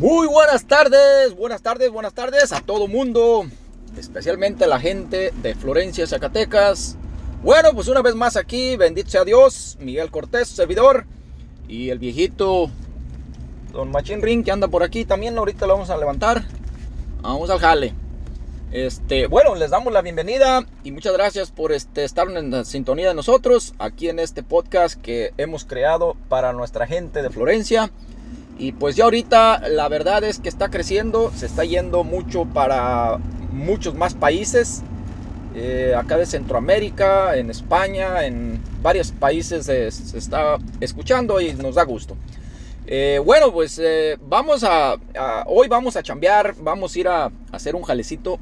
Muy buenas tardes, buenas tardes, buenas tardes a todo mundo, especialmente a la gente de Florencia, Zacatecas. Bueno, pues una vez más aquí, bendito sea Dios, Miguel Cortés, servidor, y el viejito Don Machín Ring que anda por aquí también, ahorita lo vamos a levantar. Vamos al jale. Este, bueno, les damos la bienvenida y muchas gracias por este, estar en la sintonía de nosotros aquí en este podcast que hemos creado para nuestra gente de Florencia. Y pues ya ahorita la verdad es que está creciendo, se está yendo mucho para muchos más países. Eh, acá de Centroamérica, en España, en varios países se, está escuchando y nos da gusto. Eh, bueno, pues eh, vamos a, hoy vamos a chambear, vamos a ir a, hacer un jalecito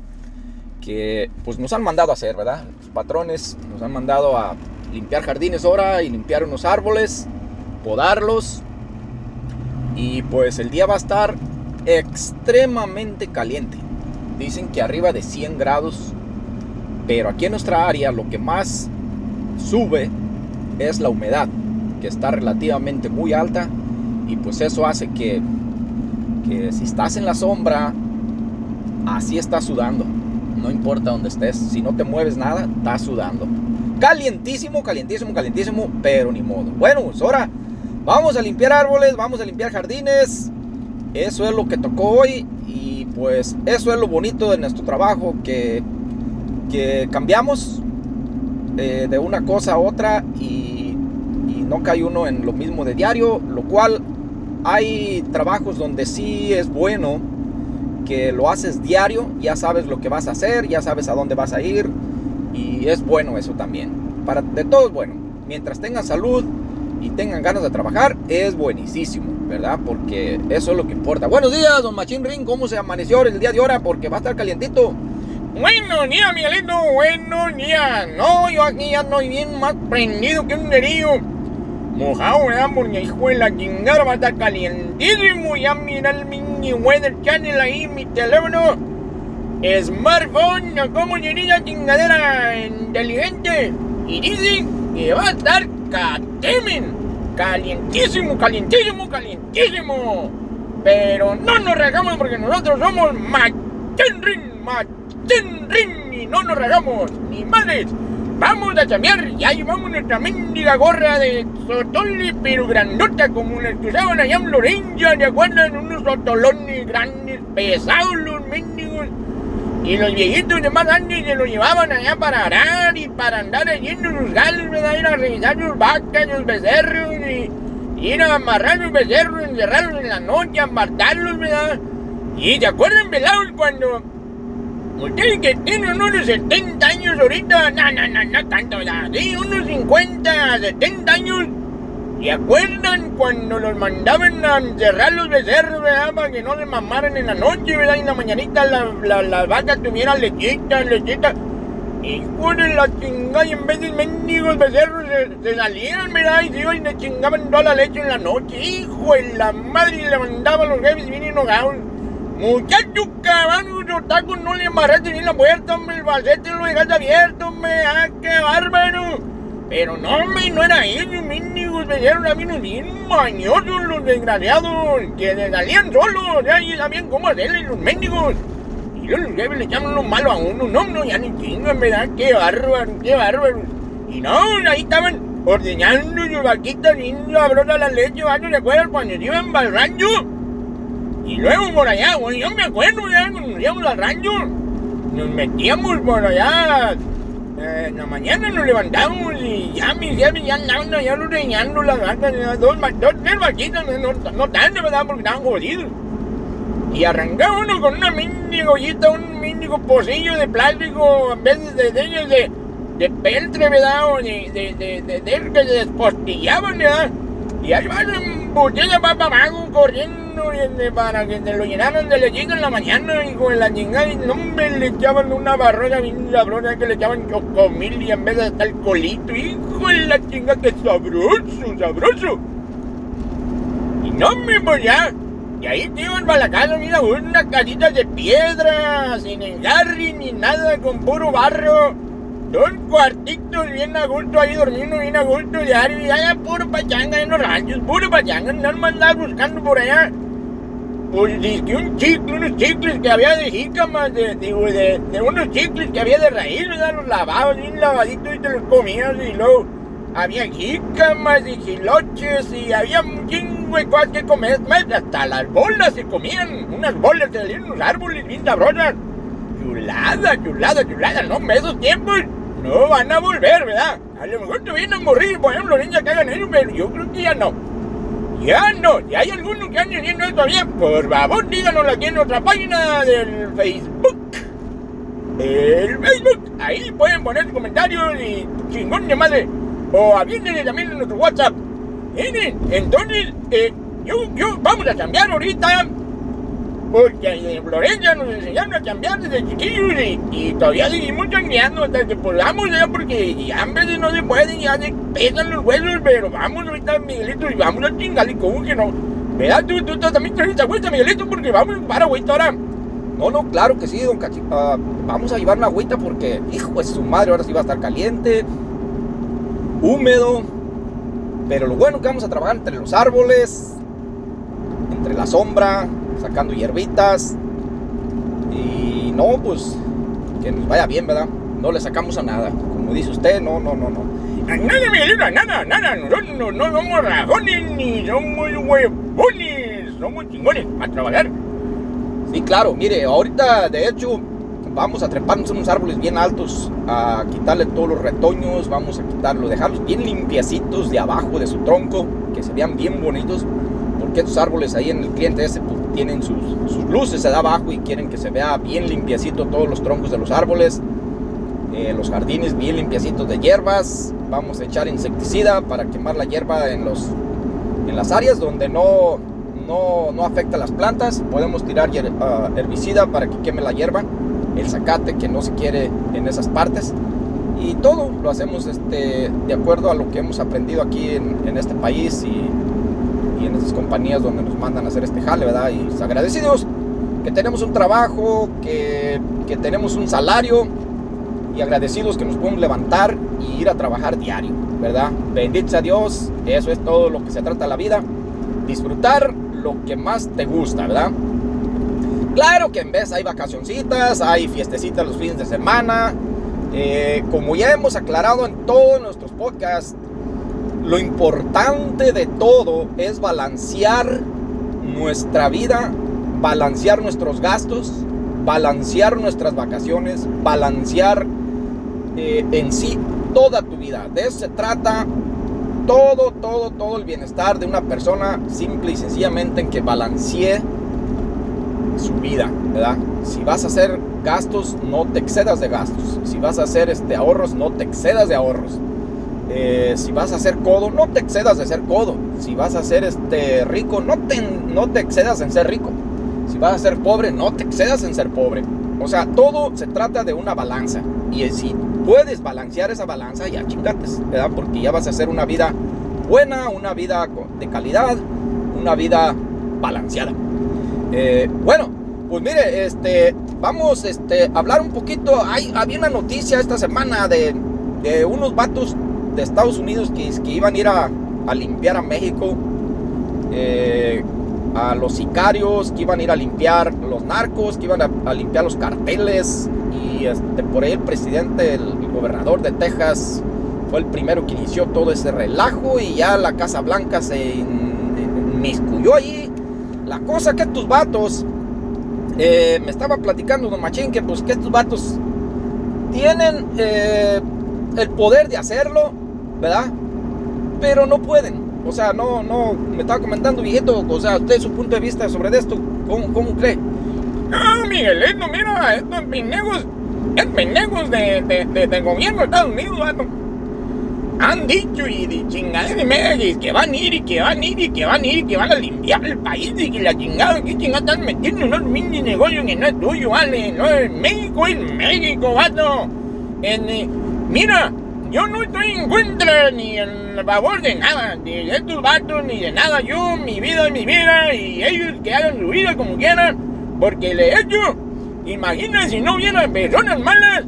que pues nos han mandado a hacer, ¿verdad? Los patrones nos han mandado a limpiar jardines ahora y limpiar unos árboles, podarlos y pues el día va a estar extremadamente caliente. Dicen que arriba de 100 grados. Pero aquí en nuestra área lo que más sube es la humedad, que está relativamente muy alta. Y pues eso hace que, que si estás en la sombra, así estás sudando. No importa dónde estés, si no te mueves nada, estás sudando. Calientísimo, calientísimo, calientísimo, pero ni modo. Bueno, pues ahora Vamos a limpiar árboles, vamos a limpiar jardines. Eso es lo que tocó hoy y pues eso es lo bonito de nuestro trabajo que, que cambiamos eh, de una cosa a otra y, no cae uno en lo mismo de diario, lo cual hay trabajos donde sí es bueno que lo haces diario, ya sabes lo que vas a hacer, ya sabes a dónde vas a ir y es bueno eso también. Para de todo es bueno. Mientras tengas salud, y tengan ganas de trabajar, es buenísimo, ¿verdad? Porque eso es lo que importa. Buenos días, don Machín Ring, ¿cómo se amaneció el día de ahora? Porque va a estar calientito. Buenos días, Miguelito, buenos días. No, yo aquí ya estoy bien más prendido que un nerillo. Mojado, ¿verdad? Porque hijo de la chingada va a estar calientísimo. Ya mira el mini weather channel ahí, mi teléfono. Smartphone, ¿cómo sería chingadera inteligente? Y dice que va a estar catemen. Calientísimo, calientísimo, calientísimo. Pero no nos regamos porque nosotros somos Machenrin, Machenrin. Y no nos regamos, ni madres. Vamos a chambear, ya llevamos nuestra mendiga gorra de sotoli, pero grandota, como las que usaban allá en Lorenza, ¿de acuerdan? Unos sotolones grandes, pesados. Y los viejitos de más años se lo llevaban allá para arar y para andar allí en los gales, ¿verdad? Ir a revisar sus vacas, sus becerros y ir a amarrar los becerros, encerrarlos en la noche, apartarlos, ¿verdad? Y se acuerdan, velados, cuando ustedes que tienen unos 70 años ahorita, no, no, no, no tanto, ¿verdad? Sí, unos 50, 70 años ¿Y acuerdan cuando los mandaban a encerrar los becerros, ¿verdad? Para que no se mamaran en la noche, ¿verdad? Y en la mañanita las la, la vacas tuvieran lechita, lechita. Hijo de la chingada, y en vez de mendigos becerros se, salían, ¿verdad? Y se iban y le chingaban toda la leche en la noche. Hijo de la madre, y le mandaban los jefes bien enojados. Muchachos, cabrón, los tacos no le amarraste ni la puerta, hombre, el balsete lo dejaste abierto, hombre. ¡Ah, qué bárbaro! Pero no, hombre, no era ellos, mendigos, me dieron a mí unos bien los desgraciados, que se salían solos, ya y sabían cómo hacerle los mendigos. Y los jefes le echaban lo malo a uno, no, no, ya ni chingan, ¿verdad? Qué bárbaro, qué bárbaro. Y no, ahí estaban ordeñando sus vaquitas bien sabrosa la leche, ¿no? ¿Se acuerdan cuando se iban al rancho? Y luego por allá, bueno, yo me acuerdo ya cuando nos íbamos al rancho, nos metíamos por allá eh, en la mañana nos levantamos y ya mis jefes ya andaban ya las vacas, dos, dos, tres vaquitas, no, no tanto, ¿verdad? Porque estaban jodidos. Y arrancaba uno con una mendiga ollita, un mendigo pocillo de plástico, en vez de, de de, de peltre, ¿verdad? O de, de, de, de, de que se despostillaban, ¿verdad? Y ahí van botella para abajo corriendo para que te lo llenaran de lechita en la mañana, hijo de la chingada. Y no me le echaban una barrola bien sabrosa que le echaban chocomil y en vez de hasta alcoholito, hijo de la chingada, que sabroso, sabroso. Y no me pues ya. Y ahí te iban para la casa, mira, unas casitas de piedra, sin engarri ni nada, con puro barro Dos cuartitos bien a gusto ahí dormiendo bien a gusto diario. Y allá puro pachanga en los ranchos, puro pachanga. No andaba buscando por allá. pues que un chicle, unos chicles que había de jícamas, de, de, de, unos chicles que había de raíz, ¿verdad? Los lavabas bien lavaditos y te los comías y luego había jícamas y giloches y había un chingo de cosas que comer, hasta las bolas se comían, unas bolas de unos árboles bien sabrosas. Chulada, chulada, chulada, no, esos tiempos no van a volver, ¿verdad? A lo mejor te vienen a morir, por ejemplo, niños que hagan eso, pero yo creo que ya no. Ya no, si hay algunos que han haciendo eso todavía, por favor díganos aquí en nuestra página del Facebook. El Facebook, ahí pueden poner sus comentarios y chingón de madre. O aviéndenle también en nuestro WhatsApp. Miren, entonces, eh, yo, yo, vamos a cambiar ahorita porque en Florencia nos enseñaron a cambiar desde chiquillos y, todavía seguimos cambiando hasta que podamos ya porque vez de no se puede, ya se pesan los huesos, pero vamos ahorita Miguelito y vamos a chingar y como que no. ¿Verdad? Tú, tú, también traes esta vuelta, Miguelito, porque vamos para agüita ahora. No, no, claro que sí, don Cachi. Ah, vamos a llevar una agüita porque, hijo de su madre, ahora sí va a estar caliente, húmedo. Pero lo bueno que vamos a trabajar entre los árboles, entre la sombra, sacando hierbitas. Y no, pues que nos vaya bien, ¿verdad? No le sacamos a nada. Como dice usted, no, no, no, no. nada, Miguelito, nada, nada. No, no, somos rajones ni somos huevones. Somos chingones a trabajar. Sí, claro, mire, ahorita de hecho vamos a treparnos unos árboles bien altos, a quitarle todos los retoños, vamos a quitarlo, dejarlos bien limpiecitos de abajo de su tronco, que se vean bien bonitos, porque estos árboles ahí en el cliente ese pues, tienen sus, luces de abajo y quieren que se vea bien limpiecito todos los troncos de los árboles, eh, los jardines bien limpiecitos de hierbas. Vamos a echar insecticida para quemar la hierba en, los, en las áreas donde no, no, no afecta a las plantas. Podemos tirar ah, herbicida para que queme la hierba, el zacate que no se quiere en esas partes. Y todo lo hacemos este, de acuerdo a lo que hemos aprendido aquí en, en este país y y en esas compañías donde nos mandan a hacer este jale, ¿verdad? Y agradecidos que tenemos un trabajo, que, que tenemos un salario y agradecidos que nos podemos levantar y ir a trabajar diario, ¿verdad? Bendito sea Dios, eso es todo lo que se trata la vida. Disfrutar lo que más te gusta, ¿verdad? Claro que en vez hay vacacioncitas, hay fiestecitas los fines de semana. Eh, como ya hemos aclarado en todos nuestros podcasts, lo importante de todo es balancear nuestra vida, balancear nuestros gastos, balancear nuestras vacaciones, balancear eh, en sí toda tu vida. De eso se trata todo, todo, todo el bienestar de una persona simple y sencillamente en que balancee su vida, ¿verdad? Si vas a hacer gastos, no te excedas de gastos. Si vas a hacer este, ahorros, no te excedas de ahorros. Eh, si vas a ser codo, no te excedas de ser codo. Si vas a ser este, rico, no te, no te excedas en ser rico. Si vas a ser pobre, no te excedas en ser pobre. O sea, todo se trata de una balanza. Y si puedes balancear esa balanza, ya chingates, ¿verdad? Porque ya vas a hacer una vida buena, una vida de calidad, una vida balanceada. Eh, bueno, pues mire, este, vamos este, a hablar un poquito. Hay, había una noticia esta semana de, de unos vatos de Estados Unidos que, iban a ir a, limpiar a México, eh, a los sicarios, que iban a ir a limpiar los narcos, que iban a, limpiar los carteles. Y este, por ahí el presidente, el, gobernador de Texas, fue el primero que inició todo ese relajo y ya la Casa Blanca se inmiscuyó ahí. La cosa que estos vatos, eh, me estaba platicando Don Machín que pues que estos vatos tienen eh, el poder de hacerlo, ¿verdad? Pero no pueden. O sea, no, no, me estaba comentando, viejito, o sea, usted su punto de vista sobre esto, ¿cómo, cómo cree? Ah, Miguelito, mira, estos pendejos, estos pendejos de, de, de, gobierno de Estados Unidos, han dicho y de chingada de media que van a ir y que van a ir y que van a ir y que van a limpiar el país y que la chingada, que chingada están metiendo en un mini negocio que no es tuyo, vale, no es México, es México, vato. En, eh, mira, yo no estoy en contra ni en favor de nada, de estos vatos, ni de nada. Yo, mi vida es mi vida, y ellos que hagan su vida como quieran, porque le he hecho. Imagina si no hubiera personas malas,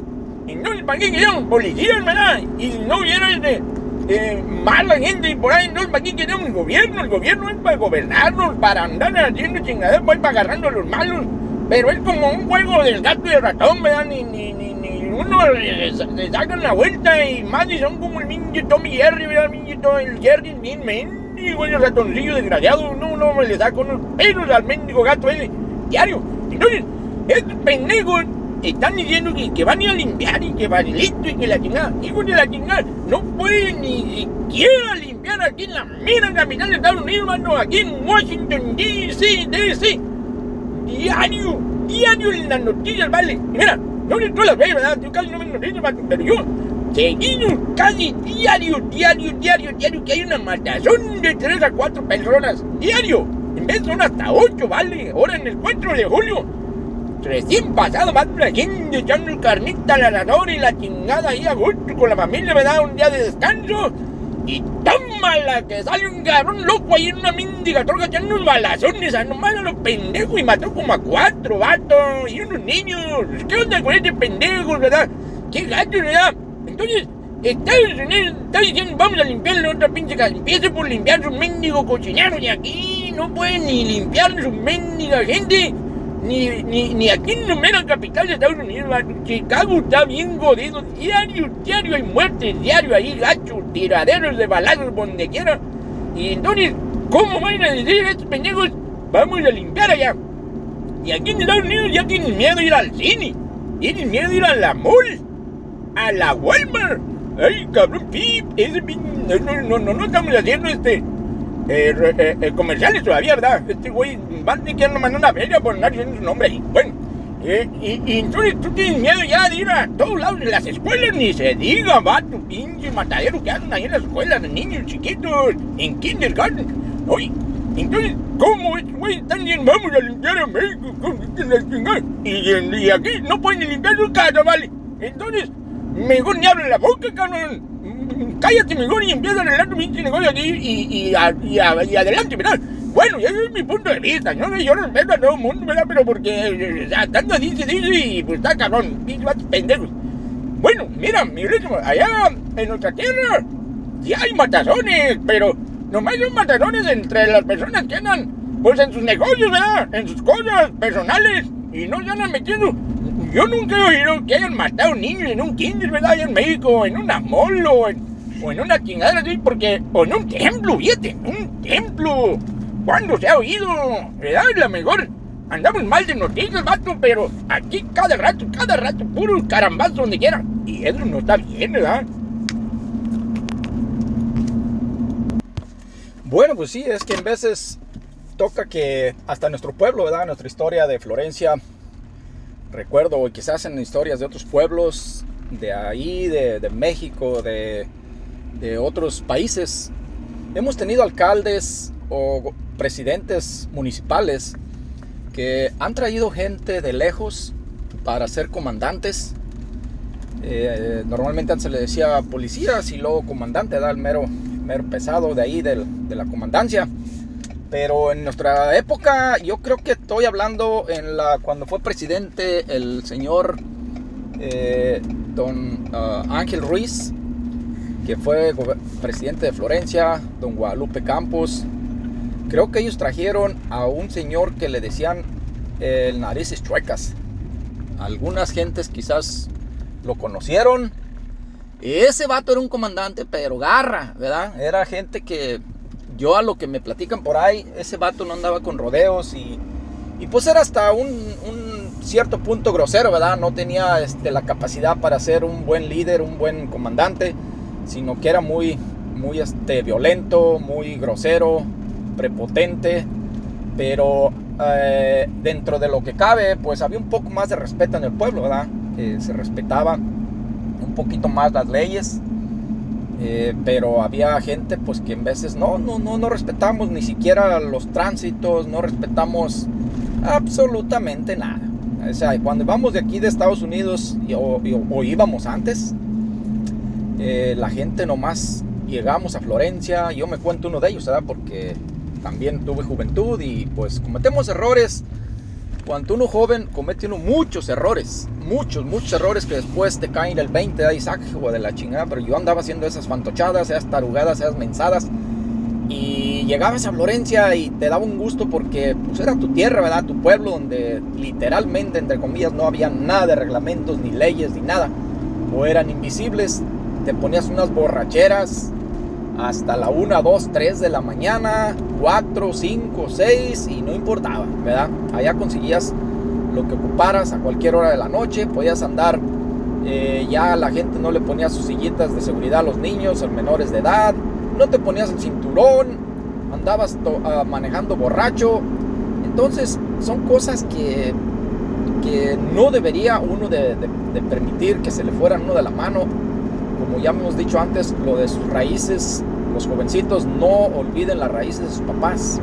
y no para qué quedan policías, ¿verdad? Y si no hubiera este, eh, mala gente y por ahí no para aquí queremos el gobierno, el gobierno es para gobernarnos, para andar haciendo chingaderas, pues para agarrando a los malos, pero es como un juego del gato y el ratón, ¿verdad? Ni, ni, ni, ni uno le, sacan la vuelta y más y son como el niño Tommy Jerry, ¿verdad? El niño el Jerry bien mendigo, el ratoncillo desgraciado, no, no, le saca unos pelos al mendigo gato ese, diario. Entonces, estos pendejos están diciendo que, van a limpiar y que listo y que la chingada. Hijos de la chingada, no pueden ni siquiera limpiar aquí en la mera capital de Estados Unidos, aquí en Washington, D.C., D.C. Diario, diario en las noticias, vale. Mira, yo no las veo, ¿verdad? Yo casi no veo noticias, pero yo seguido casi diario, diario, diario, diario, que hay una matazón de 3 a 4 personas, diario. En vez son hasta 8, ¿vale? Ahora en el 4 de julio Recién pasado va la gente echando carnita asador y la chingada ahí a gusto con la familia, me da un día de descanso. Y la que sale un cabrón loco ahí en una mendiga troca echando unos balazones a nomás a los pendejos y mató como a cuatro vatos y unos niños. ¿Qué onda con este pendejo, verdad? ¿Qué gato, verdad? Entonces, Estados Unidos está diciendo, vamos a limpiar la otra pinche casa. Empiece por limpiar sus mendigos cochineros y aquí no pueden ni limpiar sus mendiga gente ni, ni, ni aquí en la capital de Estados Unidos, Chicago está bien jodido. Diario, diario hay muertes, diario hay gachos, tiraderos de balazos donde quiera. Y entonces, ¿cómo van a decir estos pendejos? Vamos a limpiar allá. Y aquí en Estados Unidos ya tienen miedo de ir al cine. Tienen miedo de ir a la mall. A la Walmart. Ay, cabrón, pip. Ese, no, no, no, no estamos haciendo este eh, eh, eh, comerciales todavía, ¿verdad? Este güey va a tener mandar una feria por andar diciendo su nombre ahí. Bueno, eh, y, y, entonces tú tienes miedo ya de ir a todos lados de las escuelas, ni se diga, va, tu pinche matadero que hacen ahí en las escuelas de niños chiquitos, en kindergarten. Oye, entonces, ¿cómo estos güey están diciendo, vamos a limpiar a México Y, y aquí no pueden limpiar su casa, ¿vale? Entonces, mejor ni abren la boca, cabrón cállate mejor y empieza a arreglar tu pinche negocio aquí y, y, y, adelante, ¿verdad? Bueno, ese es mi punto de vista, ¿no? Yo respeto a todo el mundo, ¿verdad? Pero porque, o sea, tanto dice, dice y pues está cabrón, pinche pendejos. Bueno, mira, mi ritmo, allá en nuestra tierra ya hay matazones, pero nomás son matazones entre las personas que andan, pues en sus negocios, ¿verdad? En sus cosas personales y no se andan metiendo yo nunca he oído que hayan matado niños en un kinder, ¿verdad? Allá en México, en una molo, o en, o en una chingada así, porque. O en un templo, fíjate, un templo. ¿Cuándo se ha oído? ¿Verdad? La mejor. Andamos mal de noticias, vato, pero aquí cada rato, cada rato, puro carambazo donde quiera. Y eso no está bien, ¿verdad? Bueno, pues sí, es que en veces toca que hasta nuestro pueblo, ¿verdad? Nuestra historia de Florencia recuerdo quizás en historias de otros pueblos, de ahí, de, México, de, de, otros países, hemos tenido alcaldes o presidentes municipales que han traído gente de lejos para ser comandantes. Eh, normalmente antes se le decía policías y luego comandante, da el mero, mero pesado de ahí de la comandancia. Pero en nuestra época, yo creo que estoy hablando la cuando fue presidente el señor eh, don ah, Ángel Ruiz, que fue presidente de Florencia, don Guadalupe Campos. Creo que ellos trajeron a un señor que le decían el narices chuecas. Algunas gentes quizás lo conocieron. Ese vato era un comandante, pero garra, ¿verdad? Era gente que yo a lo que me platican por ahí, ese vato no andaba con rodeos y, y pues era hasta un, cierto punto grosero, ¿verdad? No tenía este, la capacidad para ser un buen líder, un buen comandante, sino que era muy, muy este, violento, muy grosero, prepotente, pero eh, dentro de lo que cabe, pues había un poco más de respeto en el pueblo, ¿verdad? se respetaba un poquito más las leyes eh, pero había gente pues que en veces no, no, no, no respetamos ni siquiera los tránsitos, no respetamos absolutamente nada. O sea, cuando vamos de aquí de Estados Unidos o, íbamos antes, eh, la gente nomás llegamos a Florencia, yo me cuento uno de ellos, ¿verdad? Porque también tuve juventud y pues cometemos errores cuando uno joven comete uno muchos errores, muchos, muchos errores que después te caen el 20 de Isaac o de la chingada, pero yo andaba haciendo esas fantochadas, esas tarugadas, esas mensadas y llegabas a Florencia y te daba un gusto porque pues, era tu tierra, ¿verdad? Tu pueblo donde literalmente, entre comillas, no había nada de reglamentos, ni leyes, ni nada. O eran invisibles, te ponías unas borracheras hasta la 1, 2, 3 de la mañana, 4, 5, 6 y no importaba, ¿verdad? Allá conseguías lo que ocuparas a cualquier hora de la noche, podías andar, eh, ya la gente no le ponía sus sillitas de seguridad a los niños, a menores de edad, no te ponías el cinturón, andabas ah, manejando borracho. Entonces son cosas que, que no debería uno de, permitir que se le fueran uno de la mano. Como ya hemos dicho antes, lo de sus raíces, los jovencitos no olviden las raíces de sus papás.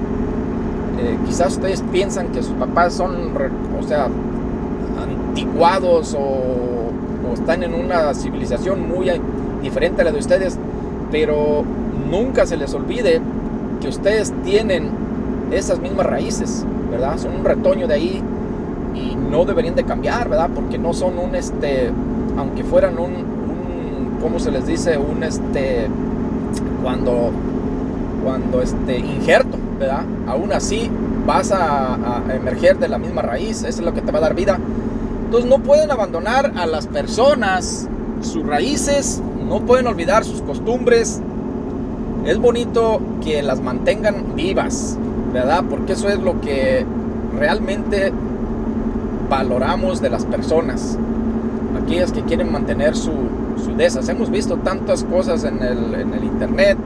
Eh, quizás ustedes piensan que sus papás son, o sea, antiguados o, o están en una civilización muy diferente a la de ustedes, pero nunca se les olvide que ustedes tienen esas mismas raíces, ¿verdad? Son un retoño de ahí y no deberían de cambiar, ¿verdad? Porque no son un, este, aunque fueran un ¿cómo se les dice? Un, este, cuando, cuando, este, injerto, ¿verdad? Aún así vas a, a emerger de la misma raíz, eso es lo que te va a dar vida. Entonces no pueden abandonar a las personas sus raíces, no pueden olvidar sus costumbres, es bonito que las mantengan vivas, ¿verdad? Porque eso es lo que realmente valoramos de las personas. Aquellas que quieren mantener su, su desas. Hemos visto tantas cosas en el, internet,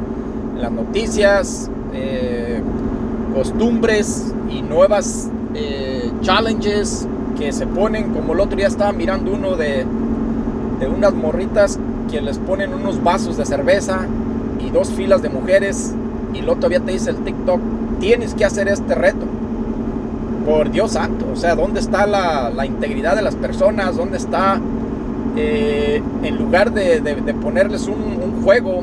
en las noticias, eh, costumbres y nuevas eh, challenges que se ponen, como el otro día estaba mirando uno de, de unas morritas que les ponen unos vasos de cerveza y dos filas de mujeres y luego todavía te dice el TikTok, tienes que hacer este reto. Por Dios santo, o sea, ¿dónde está la, la integridad de las personas? ¿Dónde está, eh, en lugar de, ponerles un, juego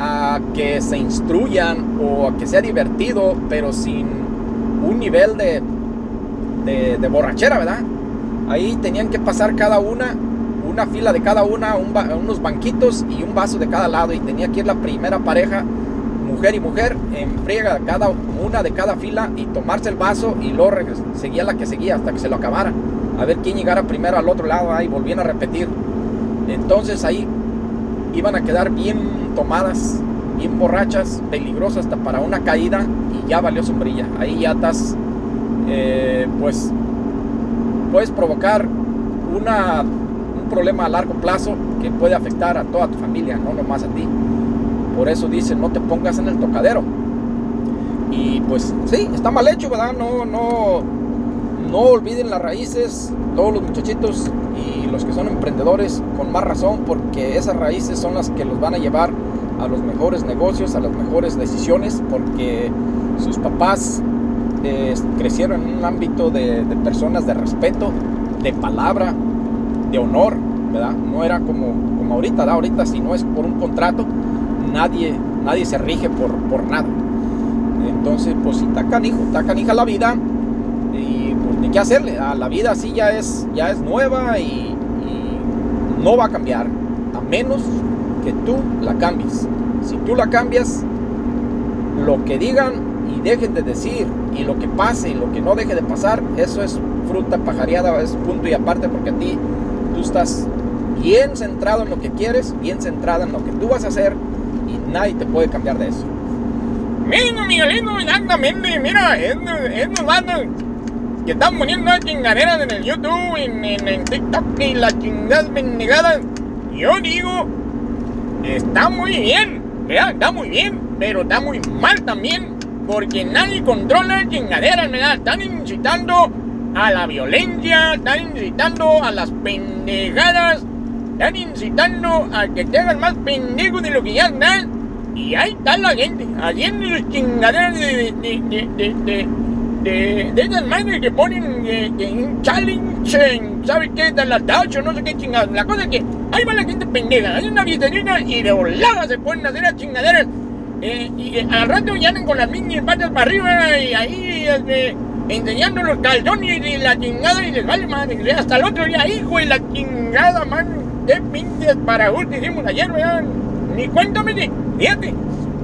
a que se instruyan o a que sea divertido, pero sin un nivel de, de, de borrachera, ¿verdad? Ahí tenían que pasar cada una una fila de cada una, unos banquitos y un vaso de cada lado. Y tenía que ir la primera pareja, mujer y mujer, en friega cada una de cada fila y tomarse el vaso y luego seguía la que seguía hasta que se lo acabara. A ver quién llegara primero al otro lado ahí volvían a repetir. Entonces ahí iban a quedar bien tomadas, bien borrachas, peligrosas hasta para una caída y ya valió sombrilla. Ahí ya estás, eh, pues, puedes provocar una problema a largo plazo que puede afectar a toda tu familia, no nomás a ti. Por eso dice, no te pongas en el tocadero. Y pues sí, está mal hecho, ¿verdad? No, no, no olviden las raíces, todos los muchachitos y los que son emprendedores, con más razón, porque esas raíces son las que los van a llevar a los mejores negocios, a las mejores decisiones, porque sus papás eh, crecieron en un ámbito de, personas de respeto, de palabra, de honor, ¿verdad? No era como, como ahorita, ¿verdad? Ahorita si no es por un contrato, nadie, nadie se rige por, por nada. Entonces, pues si está canijo, está canija la vida y hacerle. A la vida así ya es, ya es nueva y, no va a cambiar a menos que tú la cambies. Si tú la cambias, lo que digan y dejen de decir y lo que pase y lo que no deje de pasar, eso es fruta pajareada, es punto y aparte porque a ti tú estás bien centrado en lo que quieres, bien centrada en lo que tú vas a hacer y nadie te puede cambiar de eso. Mira, Miguelito, exactamente, mira, es, es que están poniendo chingaderas en el YouTube, en, en, TikTok y las chingadas bendigadas. Yo digo, está muy bien, ¿verdad? Está muy bien, pero está muy mal también, porque nadie controla chingaderas, ¿verdad? Están incitando a la violencia, están incitando a las pendejadas, están incitando a que te hagan más pendejo de lo que ya están. Y ahí está la gente, haciendo sus chingaderas de, de, de, de, de, de esas madres que ponen un challenge, ¿sabes qué? De la tacho, no sé qué chingadas. La cosa es que ahí va la gente pendeja, hay una fiestecita y de volada se ponen a hacer las chingaderas. Eh, y al rato ya andan con las mini patas para arriba y ahí este, enseñando los calzones y la chingada y les vale madre. Hasta el otro día, hijo de la chingada, man. Qué pinches para hicimos ayer, vean. Ni cuéntame, fíjate.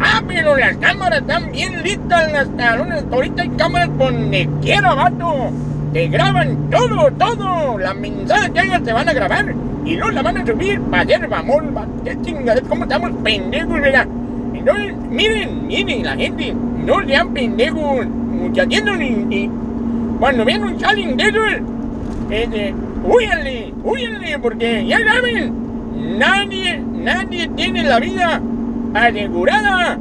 Ah, pero las cámaras están bien listas, las cabrones. Ahorita hay cámaras donde quiera, vato. Te graban todo, todo. Las mensajes que hagas te van a grabar. Y no la van a subir para hacer mamón. Qué chingada, cómo estamos pendejos, ¿verdad? Entonces, miren, miren, la gente, no sean pendejos. Muchachos, ni, ni. Cuando vean un challenge de esos, este, húyanle, húyanle, porque ya saben, nadie, nadie tiene la vida asegurada.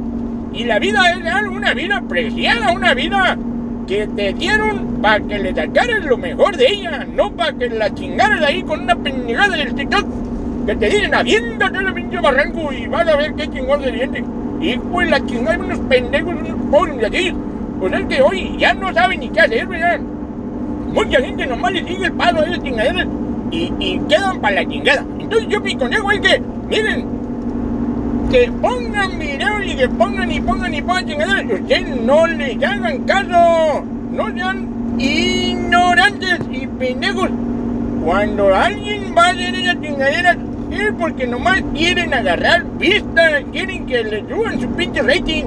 Y la vida es una vida preciada, una vida que te dieron para que le sacaras lo mejor de ella, no para que la chingaras ahí con una pendejada del TikTok. Que te dicen, aviéntate el pinche barranco y vas a ver qué chingón se siente. Hijo de la chingada, unos pendejos, unos pobres así. Pues es que hoy ya no saben ni qué hacer, ¿verdad? Mucha gente nomás le sigue el paso a esas chingaderas y, y quedan para la chingada. Entonces yo mi consejo es que, miren, que pongan video y que pongan y pongan y pongan chingaderas. Ustedes no les hagan caso. No sean ignorantes y pendejos. Cuando alguien va a hacer esa chingadera es porque nomás quieren agarrar vistas, quieren que le suban su pinche rating.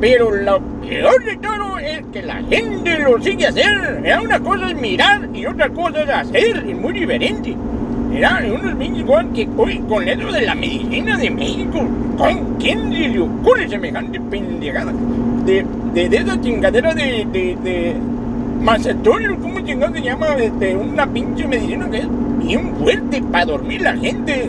Pero lo peor de todo es que la gente lo sigue hacer. Una cosa es mirar y otra cosa es hacer. Es muy diferente. Mira, unos pinches que hoy con eso de la medicina de México, ¿con quién le ocurre semejante pendejada? De, de, de esa chingadera de, de, de macetón, ¿cómo chingado se llama? De, una pinche medicina que es bien fuerte para dormir la gente.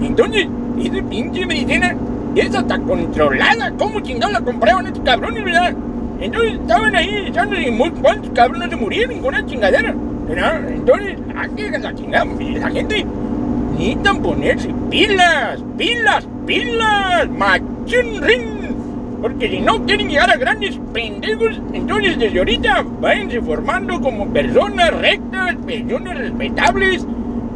Entonces, esa pinche medicina es hasta controlada. ¿Cómo chingado la compraban estos cabrones, verdad? Entonces estaban ahí echándose muy cuantos cabrones se murieron con una chingadera. Entonces, aquí la la gente necesitan ponerse pilas, pilas, pilas, machín ring. Porque si no quieren llegar a grandes pendejos, entonces desde ahorita váyanse formando como personas rectas, personas respetables,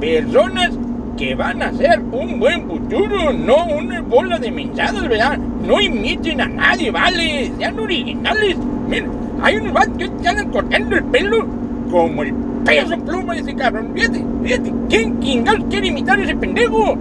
personas que van a ser un buen futuro, no una bola de mensajes, ¿verdad? No imiten a nadie, ¿vale? Sean originales. Miren, hay unos vatos que andan cortando el pelo como el peso pluma ese cabrón. Fíjate, fíjate, ¿quién chingados quiere imitar a ese pendejo?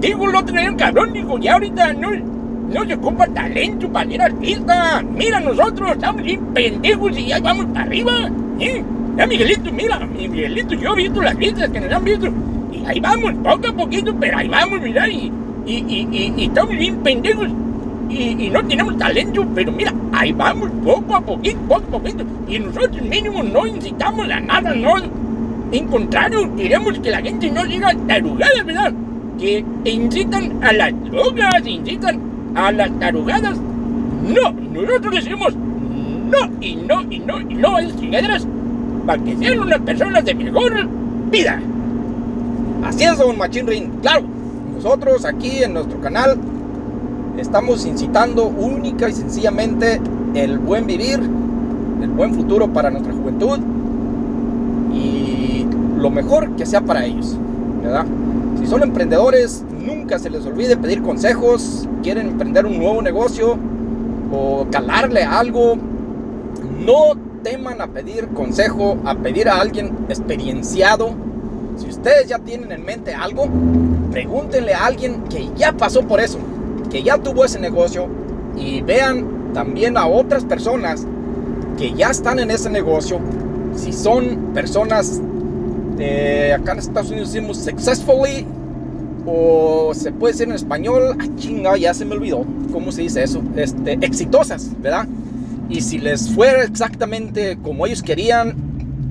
Digo, lo otro un cabrón, digo, ya ahorita no, no se ocupa talento para ser artista. Mira, nosotros estamos bien pendejos y ya vamos para arriba. ¿eh? Ya, Miguelito, mira, Miguelito, yo he visto las vistas que nos han visto. Y ahí vamos, poco a poquito, pero ahí vamos, mira, y, y, y, y estamos bien pendejos y, no tenemos talento, pero mira, ahí vamos poco a poquito, poco a poquito. Y nosotros mínimo no incitamos a nada, no. En contrario, queremos que la gente no diga tarugadas, ¿verdad? Que incitan a las drogas, incitan a las tarugadas. No, nosotros decimos no y no y no y no a esas chingaderas para que sean unas personas de mejor vida. Así es, don Machín Ring. Claro, nosotros aquí en nuestro canal Estamos incitando única y sencillamente el buen vivir, el buen futuro para nuestra juventud y lo mejor que sea para ellos, ¿verdad? Si son emprendedores, nunca se les olvide pedir consejos, quieren emprender un nuevo negocio o calarle algo, no teman a pedir consejo, a pedir a alguien experienciado. Si ustedes ya tienen en mente algo, pregúntenle a alguien que ya pasó por eso que ya tuvo ese negocio y vean también a otras personas que ya están en ese negocio, si son personas, de acá en Estados Unidos decimos successfully, o se puede decir en español, ah, chinga, ya se me olvidó, ¿cómo se dice eso? Este, exitosas, ¿verdad? Y si les fuera exactamente como ellos querían,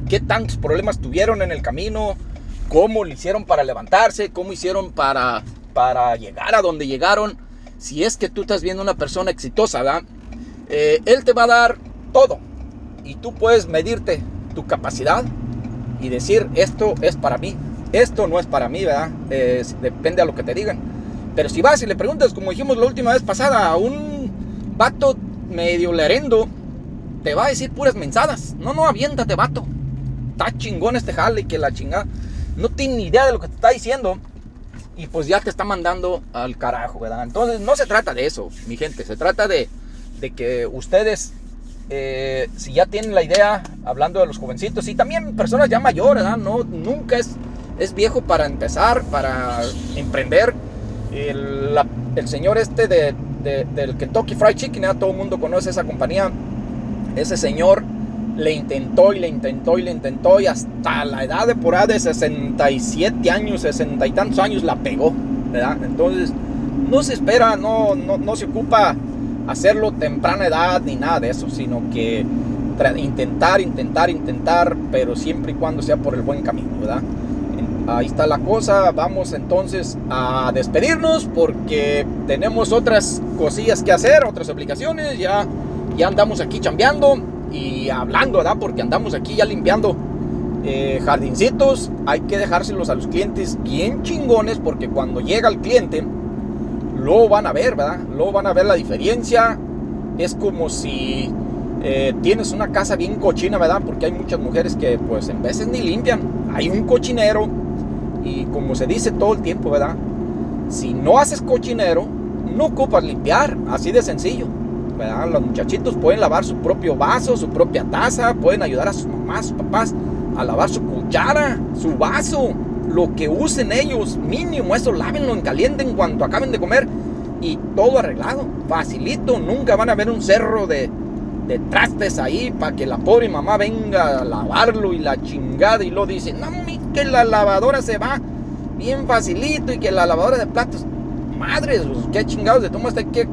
qué tantos problemas tuvieron en el camino, cómo lo hicieron para levantarse, cómo hicieron para, para llegar a donde llegaron si es que tú estás viendo una persona exitosa, ¿verdad? Eh, él te va a dar todo y tú puedes medirte tu capacidad y decir esto es para mí, esto no es para mí, ¿verdad? depende a lo que te digan. Pero si vas y le preguntas, como dijimos la última vez pasada, a un vato medio lerendo, te va a decir puras mensadas. No, no, aviéntate, vato. Está chingón este jale que la chingada. No tiene ni idea de lo que te está diciendo y pues ya te está mandando al carajo, ¿verdad? Entonces no se trata de eso, mi gente, se trata de, de que ustedes eh, si ya tienen la idea, hablando de los jovencitos y también personas ya mayores, No, nunca es, es viejo para empezar, para emprender. El, señor este de, del Kentucky Fried Chicken, todo el mundo conoce esa compañía. Ese señor le intentó y le intentó y le intentó y hasta la edad de por ahí de 67 años, 60 y tantos años la pegó, ¿verdad? Entonces, no se espera, no, no, no se ocupa hacerlo temprana edad ni nada de eso, sino que intentar, intentar, intentar, pero siempre y cuando sea por el buen camino, ¿verdad? Ahí está la cosa, vamos entonces a despedirnos porque tenemos otras cosillas que hacer, otras aplicaciones, ya, ya andamos aquí chambeando y hablando, ¿verdad? Porque andamos aquí ya limpiando eh, jardincitos, hay que dejárselos a los clientes bien chingones porque cuando llega el cliente, lo van a ver, ¿verdad? Lo van a ver la diferencia. Es como si eh, tienes una casa bien cochina, ¿verdad? Porque hay muchas mujeres que pues en veces ni limpian. Hay un cochinero y como se dice todo el tiempo, ¿verdad? Si no haces cochinero, no ocupas limpiar, así de sencillo. Los muchachitos pueden lavar su propio vaso, su propia taza, pueden ayudar a sus mamás, sus papás a lavar su cuchara, su vaso, lo que usen ellos, mínimo, eso lávenlo en caliente en cuanto acaben de comer y todo arreglado, facilito, nunca van a ver un cerro de, de trastes ahí para que la pobre mamá venga a lavarlo y la chingada y lo dice, no, que la lavadora se va bien facilito y que la lavadora de platos, madres, pues, qué chingados de tomas hay que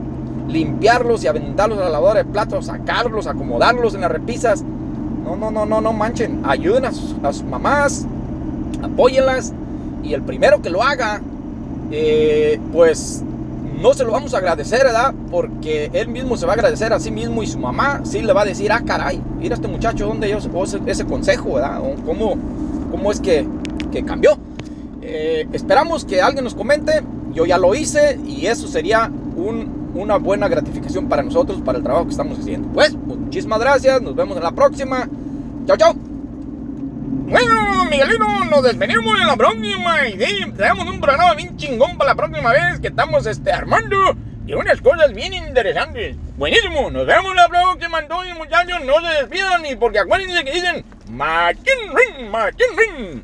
limpiarlos y aventarlos a la lavadora de platos, sacarlos, acomodarlos en las repisas. No, no, no, no, no manchen. Ayuden a sus, mamás, apóyenlas. Y el primero que lo haga, eh, pues no se lo vamos a agradecer, ¿verdad? Porque él mismo se va a agradecer a sí mismo y su mamá sí le va a decir, ah, caray, mira este muchacho, ¿dónde yo ese consejo, ¿verdad? ¿Cómo, cómo es que, que cambió? Eh, esperamos que alguien nos comente, yo ya lo hice y eso sería un una buena gratificación para nosotros, para el trabajo que estamos haciendo. Pues, muchísimas gracias, nos vemos en la próxima. Chao, chao. Bueno, Miguelito, nos despedimos en la próxima y tenemos un programa bien chingón para la próxima vez que estamos este, armando y unas cosas bien interesantes. Buenísimo, nos vemos la próxima entonces muchachos, no se despidan y porque acuérdense que dicen Martin Ring, Martin Ring.